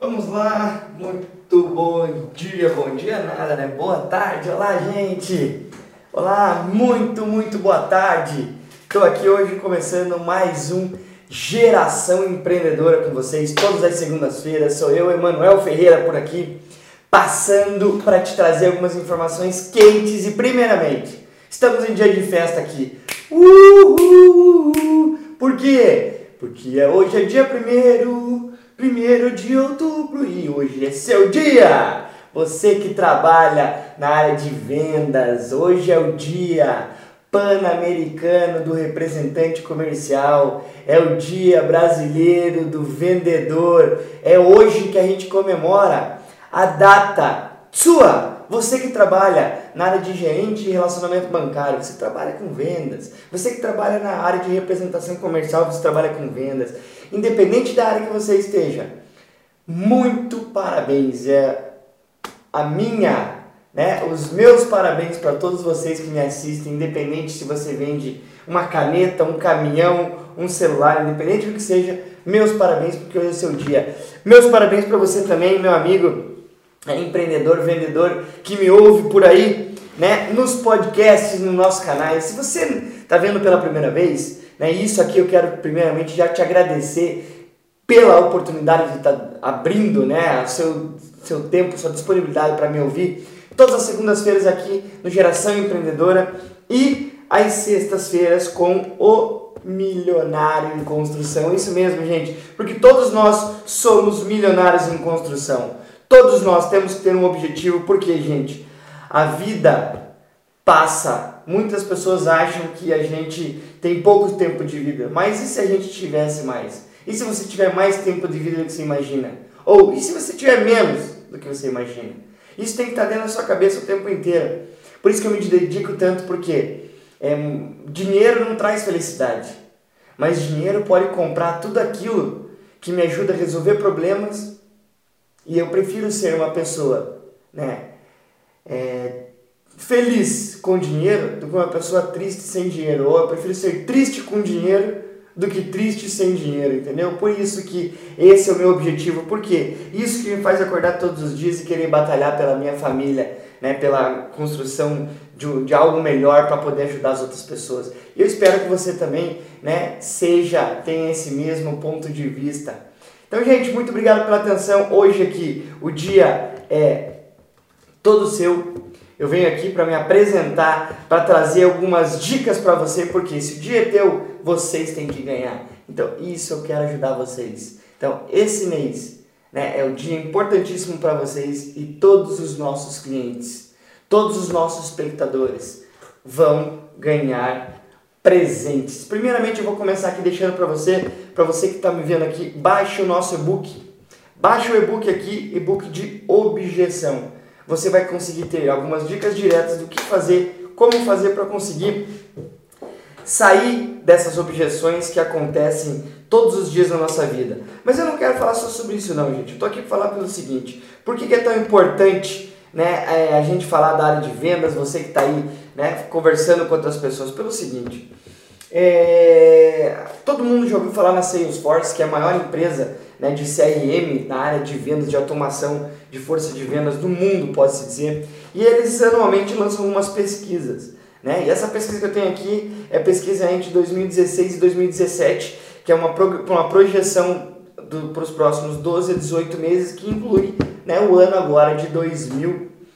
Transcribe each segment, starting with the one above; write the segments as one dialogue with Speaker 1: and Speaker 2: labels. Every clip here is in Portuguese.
Speaker 1: Vamos lá, muito bom dia, bom dia nada, né? Boa tarde, olá gente! Olá, muito, muito boa tarde! Estou aqui hoje começando mais um Geração Empreendedora com vocês, todas as segundas-feiras. Sou eu, Emanuel Ferreira, por aqui, passando para te trazer algumas informações quentes e, primeiramente, estamos em dia de festa aqui. Uhul! Por quê? Porque hoje é dia primeiro primeiro de outubro e hoje é seu dia! Você que trabalha na área de vendas, hoje é o dia pan-americano do representante comercial, é o dia brasileiro do vendedor, é hoje que a gente comemora a data sua. Você que trabalha na área de gerente de relacionamento bancário, você trabalha com vendas. Você que trabalha na área de representação comercial, você trabalha com vendas independente da área que você esteja. Muito parabéns. É a minha, né, os meus parabéns para todos vocês que me assistem, independente se você vende uma caneta, um caminhão, um celular, independente do que seja, meus parabéns porque hoje é seu dia. Meus parabéns para você também, meu amigo, é, empreendedor, vendedor que me ouve por aí, né, nos podcasts, nos nossos canais. Se você está vendo pela primeira vez, né? Isso aqui eu quero primeiramente já te agradecer pela oportunidade de estar tá abrindo né, seu, seu tempo, sua disponibilidade para me ouvir. Todas as segundas-feiras aqui no Geração Empreendedora e às sextas-feiras com o Milionário em Construção. Isso mesmo, gente, porque todos nós somos milionários em construção. Todos nós temos que ter um objetivo, porque, gente, a vida passa Muitas pessoas acham que a gente tem pouco tempo de vida, mas e se a gente tivesse mais? E se você tiver mais tempo de vida do que você imagina? Ou e se você tiver menos do que você imagina? Isso tem que estar dentro da sua cabeça o tempo inteiro. Por isso que eu me dedico tanto, porque é, dinheiro não traz felicidade, mas dinheiro pode comprar tudo aquilo que me ajuda a resolver problemas e eu prefiro ser uma pessoa né, é, feliz com dinheiro do que uma pessoa triste sem dinheiro. Ou eu prefiro ser triste com dinheiro do que triste sem dinheiro, entendeu? Por isso que esse é o meu objetivo, porque isso que me faz acordar todos os dias e querer batalhar pela minha família, né, pela construção de, de algo melhor para poder ajudar as outras pessoas. Eu espero que você também, né, seja, tenha esse mesmo ponto de vista. Então, gente, muito obrigado pela atenção. Hoje aqui o dia é todo seu eu venho aqui para me apresentar, para trazer algumas dicas para você, porque se o dia é teu, vocês têm que ganhar. Então, isso eu quero ajudar vocês. Então, esse mês né, é o dia importantíssimo para vocês e todos os nossos clientes, todos os nossos espectadores vão ganhar presentes. Primeiramente, eu vou começar aqui deixando para você, para você que está me vendo aqui, baixe o nosso e-book. Baixe o e-book aqui, e-book de objeção você vai conseguir ter algumas dicas diretas do que fazer, como fazer para conseguir sair dessas objeções que acontecem todos os dias na nossa vida. Mas eu não quero falar só sobre isso não, gente. Eu estou aqui para falar pelo seguinte, por que, que é tão importante né, é, a gente falar da área de vendas, você que está aí né, conversando com outras pessoas? Pelo seguinte, é, todo mundo já ouviu falar na Salesforce, que é a maior empresa né, de CRM na área de vendas, de automação de força de vendas do mundo, pode-se dizer. E eles anualmente lançam algumas pesquisas. Né? E essa pesquisa que eu tenho aqui é pesquisa entre 2016 e 2017, que é uma, pro, uma projeção para os próximos 12 a 18 meses, que inclui né, o ano agora de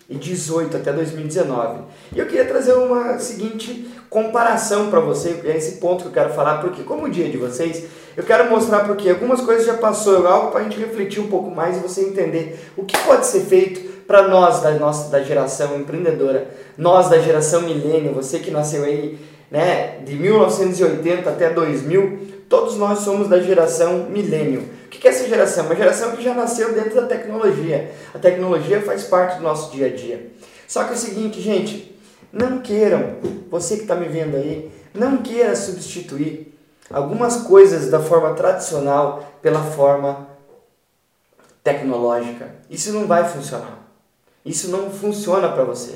Speaker 1: 2018 até 2019. E eu queria trazer uma seguinte comparação para você, é esse ponto que eu quero falar, porque como o dia de vocês, eu quero mostrar porque algumas coisas já passou, algo para a gente refletir um pouco mais e você entender o que pode ser feito para nós da nossa da geração empreendedora, nós da geração milênio, você que nasceu aí, né, de 1980 até 2000, todos nós somos da geração milênio. Que é essa geração? Uma geração que já nasceu dentro da tecnologia. A tecnologia faz parte do nosso dia a dia. Só que é o seguinte, gente, não queiram, você que está me vendo aí, não queira substituir algumas coisas da forma tradicional pela forma tecnológica. Isso não vai funcionar. Isso não funciona para você.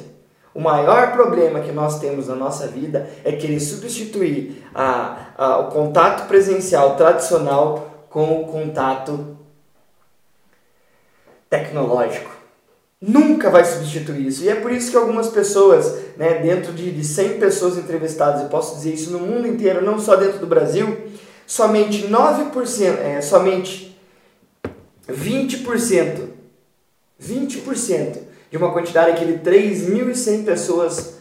Speaker 1: O maior problema que nós temos na nossa vida é querer substituir a, a, o contato presencial tradicional com o contato tecnológico. Nunca vai substituir isso. E é por isso que algumas pessoas, né, dentro de, de 100 pessoas entrevistadas, e posso dizer isso no mundo inteiro, não só dentro do Brasil, somente 9%, é, somente 20%, 20% de uma quantidade aqui de 3.100 pessoas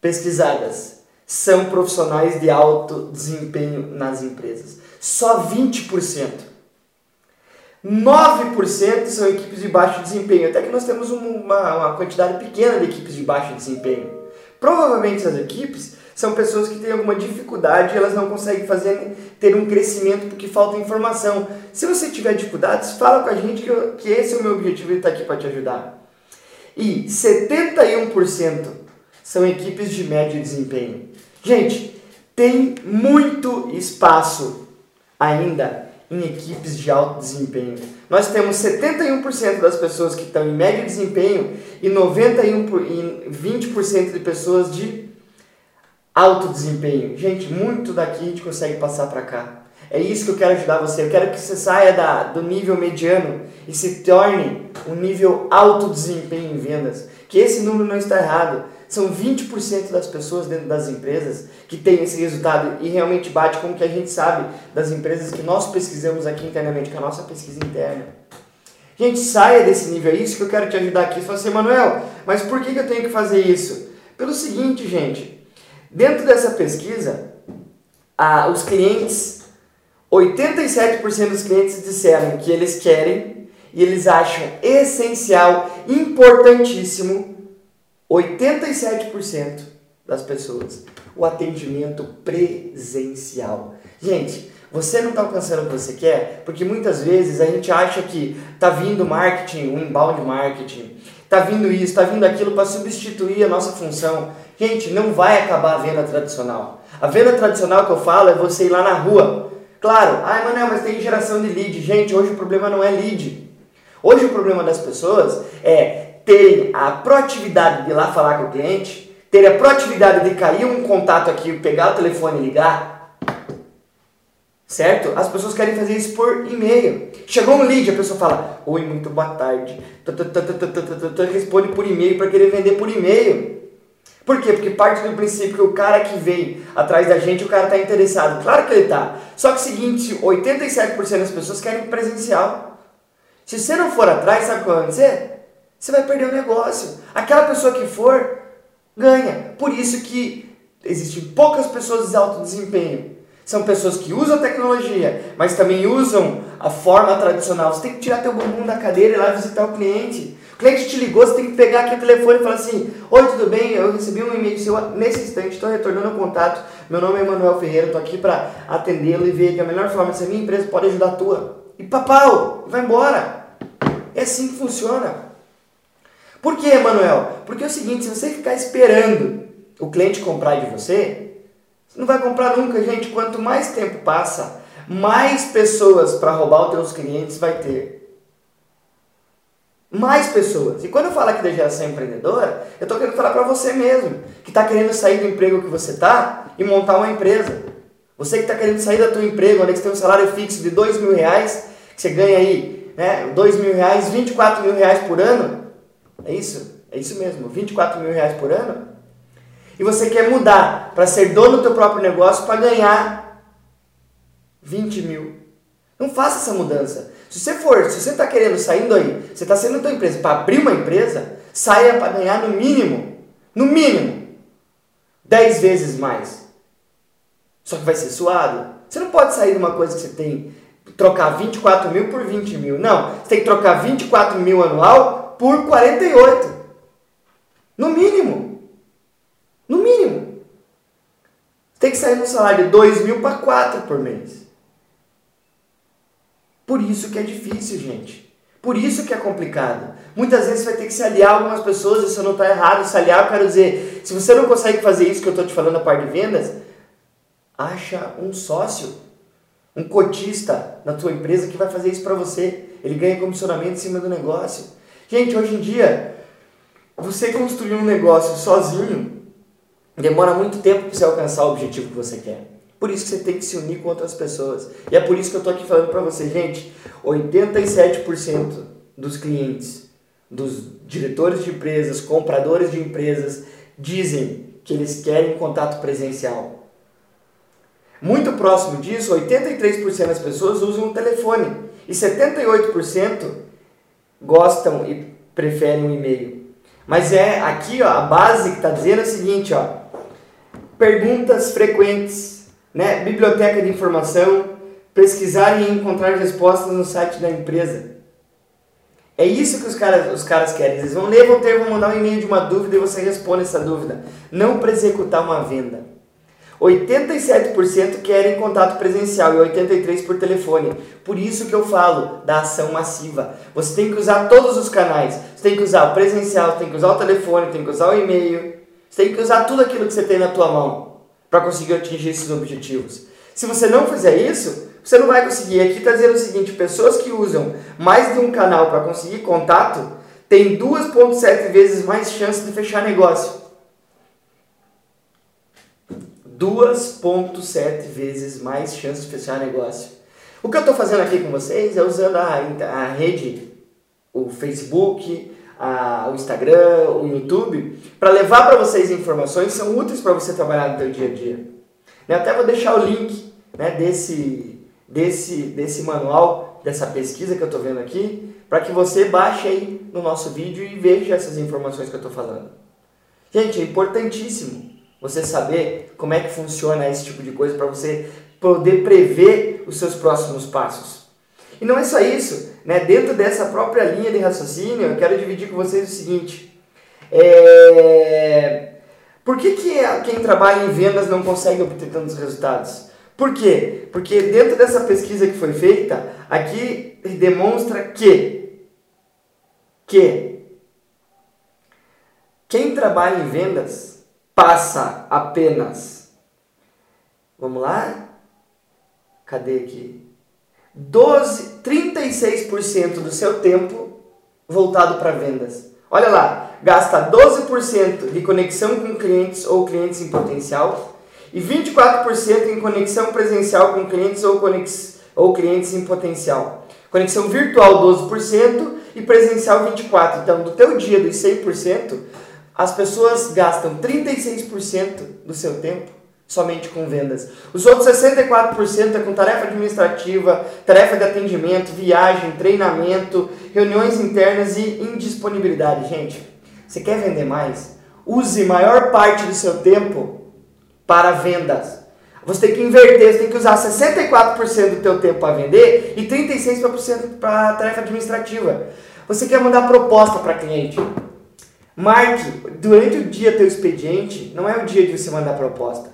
Speaker 1: pesquisadas são profissionais de alto desempenho nas empresas. Só 20%. 9% são equipes de baixo desempenho, até que nós temos uma, uma quantidade pequena de equipes de baixo desempenho. Provavelmente essas equipes são pessoas que têm alguma dificuldade elas não conseguem fazer ter um crescimento porque falta informação. Se você tiver dificuldades, fala com a gente que, eu, que esse é o meu objetivo e está aqui para te ajudar. E 71% são equipes de médio desempenho. Gente, tem muito espaço ainda em equipes de alto desempenho. Nós temos 71% das pessoas que estão em médio desempenho e 91 e 20% de pessoas de alto desempenho. Gente, muito daqui a gente consegue passar para cá. É isso que eu quero ajudar você. Eu quero que você saia da, do nível mediano e se torne um nível alto desempenho em vendas. Que esse número não está errado. São 20% das pessoas dentro das empresas que tem esse resultado e realmente bate com o que a gente sabe das empresas que nós pesquisamos aqui internamente, com a nossa pesquisa interna. Gente, saia desse nível, é isso que eu quero te ajudar aqui. Você fala assim, Manuel, mas por que eu tenho que fazer isso? Pelo seguinte, gente, dentro dessa pesquisa, os clientes, 87% dos clientes disseram que eles querem e eles acham essencial, importantíssimo 87% das pessoas o atendimento presencial. Gente, você não está alcançando o que você quer porque muitas vezes a gente acha que está vindo marketing, o inbound marketing, está vindo isso, está vindo aquilo para substituir a nossa função. Gente, não vai acabar a venda tradicional. A venda tradicional que eu falo é você ir lá na rua. Claro, ai Manel, mas tem geração de lead. Gente, hoje o problema não é lead. Hoje o problema das pessoas é terem a proatividade de ir lá falar com o cliente, ter a proatividade de cair um contato aqui, pegar o telefone e ligar, certo? As pessoas querem fazer isso por e-mail. Chegou um lead, a pessoa fala, oi, muito boa tarde, responde por e-mail para querer vender por e-mail. Por quê? Porque parte do princípio que o cara que vem atrás da gente, o cara está interessado. Claro que ele está. Só que o seguinte, 87% das pessoas querem presencial. Se você não for atrás, sabe o que vai acontecer? Você vai perder o negócio. Aquela pessoa que for, ganha. Por isso que existem poucas pessoas de alto desempenho. São pessoas que usam tecnologia, mas também usam a forma tradicional. Você tem que tirar teu bumbum da cadeira e ir lá visitar o cliente. O cliente te ligou, você tem que pegar aqui o telefone e falar assim: Oi, tudo bem? Eu recebi um e-mail seu nesse instante, estou retornando o contato. Meu nome é Emanuel Ferreira, estou aqui para atendê-lo e ver de a melhor forma se a minha empresa pode ajudar a tua. E papau, vai embora. É assim que funciona. Por que, Emanuel? Porque é o seguinte, se você ficar esperando o cliente comprar de você, você não vai comprar nunca, gente. Quanto mais tempo passa, mais pessoas para roubar os teus clientes vai ter. Mais pessoas. E quando eu falo aqui da geração empreendedora, eu estou querendo falar para você mesmo, que está querendo sair do emprego que você está e montar uma empresa. Você que está querendo sair da tua emprego, onde você tem um salário fixo de dois mil reais, que você ganha aí né, dois mil reais, 24 mil reais por ano, é isso? É isso mesmo, 24 mil reais por ano? E você quer mudar para ser dono do teu próprio negócio para ganhar 20 mil. Não faça essa mudança. Se você for, se você está querendo saindo aí, você está saindo da tua empresa para abrir uma empresa, saia para ganhar no mínimo, no mínimo, 10 vezes mais. Só que vai ser suado. Você não pode sair de uma coisa que você tem, trocar 24 mil por 20 mil. Não, você tem que trocar 24 mil anual por 48. No mínimo. No mínimo. Tem que sair no salário de 2 mil para 4 por mês. Por isso que é difícil, gente. Por isso que é complicado. Muitas vezes você vai ter que se aliar a algumas pessoas, isso não está errado. Se aliar, eu quero dizer, se você não consegue fazer isso que eu estou te falando a parte de vendas, acha um sócio, um cotista na tua empresa que vai fazer isso para você. Ele ganha comissionamento em cima do negócio. Gente, hoje em dia, você construir um negócio sozinho demora muito tempo para você alcançar o objetivo que você quer. Por isso que você tem que se unir com outras pessoas. E é por isso que eu estou aqui falando para você, gente, 87% dos clientes, dos diretores de empresas, compradores de empresas, dizem que eles querem contato presencial. Muito próximo disso, 83% das pessoas usam o telefone e 78% gostam e preferem o e-mail. Mas é aqui ó, a base que está dizendo é o seguinte, ó, perguntas frequentes, né, biblioteca de informação, pesquisar e encontrar respostas no site da empresa. É isso que os caras, os caras querem. Eles vão ler, vão ter, vão mandar um e-mail de uma dúvida e você responde essa dúvida. Não para executar uma venda. 87% querem contato presencial e 83% por telefone. Por isso que eu falo da ação massiva. Você tem que usar todos os canais. Você tem que usar o presencial, tem que usar o telefone, tem que usar o e-mail. Você tem que usar tudo aquilo que você tem na tua mão para conseguir atingir esses objetivos. Se você não fizer isso, você não vai conseguir. Aqui está dizendo o seguinte: pessoas que usam mais de um canal para conseguir contato têm 2,7 vezes mais chance de fechar negócio. 2,7 vezes mais chance de fechar negócio. O que eu estou fazendo aqui com vocês é usando a, a rede, o Facebook, a, o Instagram, o YouTube, para levar para vocês informações que são úteis para você trabalhar no seu dia a dia. Eu até vou deixar o link né, desse desse, desse manual, dessa pesquisa que eu estou vendo aqui, para que você baixe aí no nosso vídeo e veja essas informações que eu estou falando. Gente, é importantíssimo você saber como é que funciona esse tipo de coisa para você poder prever os seus próximos passos. E não é só isso, né? dentro dessa própria linha de raciocínio, eu quero dividir com vocês o seguinte. É... Por que, que quem trabalha em vendas não consegue obter tantos resultados? Por quê? Porque dentro dessa pesquisa que foi feita, aqui demonstra que que quem trabalha em vendas passa apenas Vamos lá? Cadê aqui? 12, 36% do seu tempo voltado para vendas. Olha lá, gasta 12% de conexão com clientes ou clientes em potencial, e 24% em conexão presencial com clientes ou, conex, ou clientes em potencial. Conexão virtual 12% e presencial 24%. Então, do teu dia dos 100%, as pessoas gastam 36% do seu tempo somente com vendas. Os outros 64% é com tarefa administrativa, tarefa de atendimento, viagem, treinamento, reuniões internas e indisponibilidade. Gente, você quer vender mais? Use maior parte do seu tempo para vendas. Você tem que inverter, você tem que usar 64% do teu tempo para vender e 36% para tarefa administrativa. Você quer mandar proposta para cliente. Marque durante o dia teu expediente, não é o dia de você mandar proposta.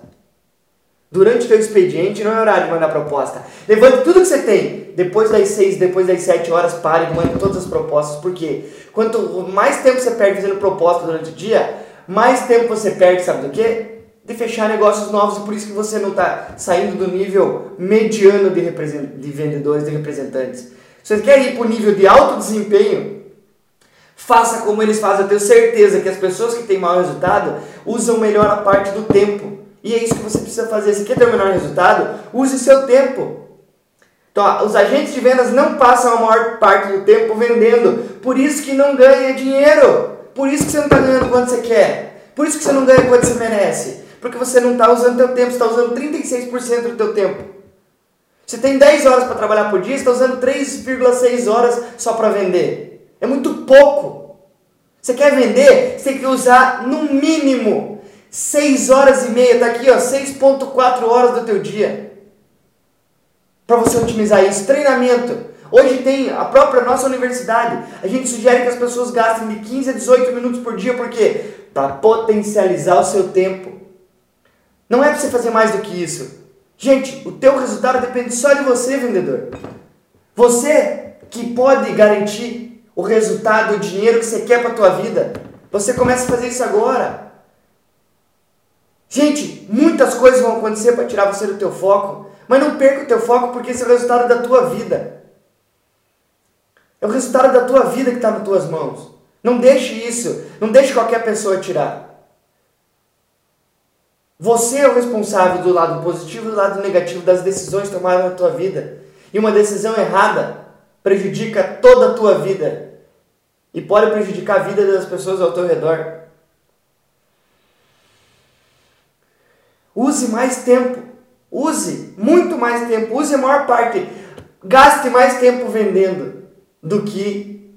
Speaker 1: Durante o teu expediente não é horário de mandar proposta. Levante tudo que você tem. Depois das 6, depois das 7 horas, pare e mande todas as propostas. Por quê? Quanto mais tempo você perde fazendo proposta durante o dia, mais tempo você perde, sabe do quê? de fechar negócios novos e por isso que você não está saindo do nível mediano de, de vendedores, de representantes. Se você quer ir para o nível de alto desempenho, faça como eles fazem. Eu tenho certeza que as pessoas que têm maior resultado usam melhor a parte do tempo. E é isso que você precisa fazer. Se quer ter o menor resultado, use seu tempo. Então, os agentes de vendas não passam a maior parte do tempo vendendo. Por isso que não ganha dinheiro. Por isso que você não está ganhando quanto você quer. Por isso que você não ganha quanto você merece. Porque você não está usando teu tempo, você está usando 36% do teu tempo. Você tem 10 horas para trabalhar por dia, você está usando 3,6 horas só para vender. É muito pouco. Você quer vender, você tem que usar no mínimo 6 horas e meia, está aqui ó, 6.4 horas do teu dia. Para você otimizar isso. Treinamento. Hoje tem a própria nossa universidade. A gente sugere que as pessoas gastem de 15 a 18 minutos por dia, por quê? Para potencializar o seu tempo. Não é para você fazer mais do que isso. Gente, o teu resultado depende só de você, vendedor. Você que pode garantir o resultado, o dinheiro que você quer para a tua vida. Você começa a fazer isso agora. Gente, muitas coisas vão acontecer para tirar você do teu foco, mas não perca o teu foco porque esse é o resultado da tua vida. É o resultado da tua vida que está nas tuas mãos. Não deixe isso, não deixe qualquer pessoa tirar. Você é o responsável do lado positivo e do lado negativo das decisões tomadas na tua vida. E uma decisão errada prejudica toda a tua vida. E pode prejudicar a vida das pessoas ao teu redor. Use mais tempo. Use muito mais tempo. Use a maior parte. Gaste mais tempo vendendo do que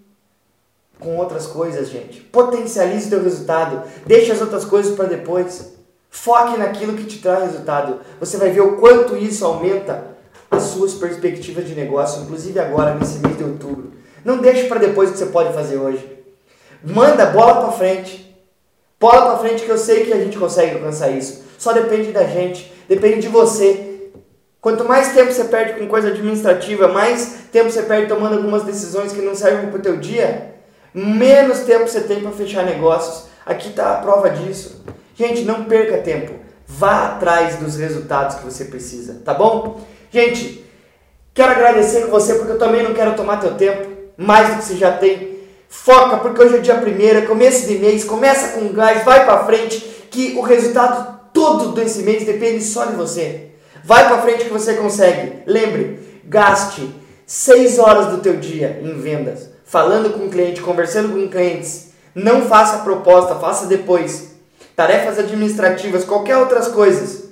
Speaker 1: com outras coisas, gente. Potencialize o teu resultado. Deixe as outras coisas para depois. Foque naquilo que te traz resultado. Você vai ver o quanto isso aumenta as suas perspectivas de negócio, inclusive agora nesse mês de outubro. Não deixe para depois o que você pode fazer hoje. Manda bola para frente. Bola para frente que eu sei que a gente consegue alcançar isso. Só depende da gente, depende de você. Quanto mais tempo você perde com coisa administrativa, mais tempo você perde tomando algumas decisões que não servem para o teu dia, menos tempo você tem para fechar negócios. Aqui está a prova disso. Gente, não perca tempo. Vá atrás dos resultados que você precisa, tá bom? Gente, quero agradecer com você porque eu também não quero tomar teu tempo mais do que você já tem. Foca, porque hoje é dia primeiro, é começo de mês, começa com gás, vai para frente, que o resultado todo desse mês depende só de você. Vai para frente que você consegue. Lembre, gaste 6 horas do teu dia em vendas, falando com o cliente, conversando com clientes. Não faça proposta, faça depois. Tarefas administrativas, qualquer outras coisas.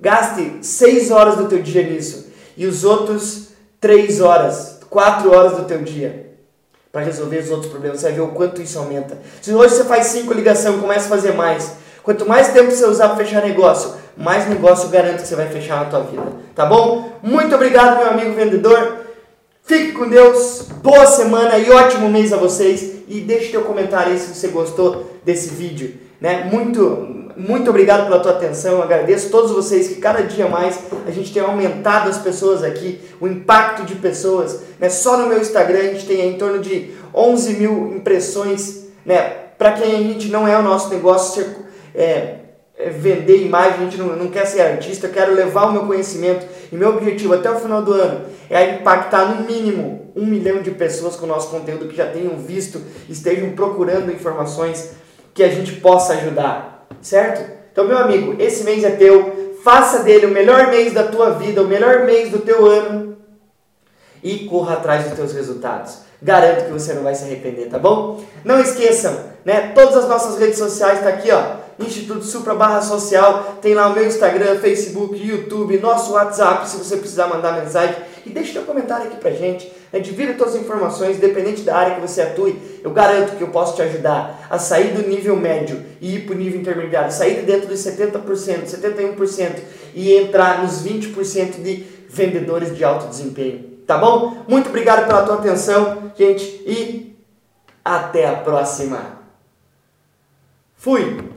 Speaker 1: Gaste 6 horas do teu dia nisso e os outros 3 horas, 4 horas do teu dia para resolver os outros problemas. Você vai ver o quanto isso aumenta. Se hoje você faz 5 ligações, começa a fazer mais. Quanto mais tempo você usar para fechar negócio, mais negócio garanto que você vai fechar na tua vida. Tá bom? Muito obrigado, meu amigo vendedor. Fique com Deus. Boa semana e ótimo mês a vocês. E deixe teu comentário aí se você gostou desse vídeo. Né? Muito, muito obrigado pela tua atenção. agradeço a todos vocês que cada dia mais a gente tem aumentado as pessoas aqui, o impacto de pessoas. Né? Só no meu Instagram a gente tem em torno de 11 mil impressões. Né? Para quem a gente não é o nosso negócio, é, é vender imagem, a gente não, não quer ser artista, eu quero levar o meu conhecimento e meu objetivo até o final do ano é impactar no mínimo um milhão de pessoas com o nosso conteúdo que já tenham visto, estejam procurando informações que a gente possa ajudar, certo? Então, meu amigo, esse mês é teu, faça dele o melhor mês da tua vida, o melhor mês do teu ano e corra atrás dos teus resultados. Garanto que você não vai se arrepender, tá bom? Não esqueçam, né? Todas as nossas redes sociais tá aqui, ó Instituto Supra Barra Social, tem lá o meu Instagram, Facebook, YouTube, nosso WhatsApp, se você precisar mandar mensagem. E deixe seu comentário aqui pra gente, né? divida todas as informações, independente da área que você atue, eu garanto que eu posso te ajudar a sair do nível médio e ir para o nível intermediário, sair de dentro dos 70%, 71% e entrar nos 20% de vendedores de alto desempenho. Tá bom? Muito obrigado pela tua atenção, gente, e até a próxima. Fui!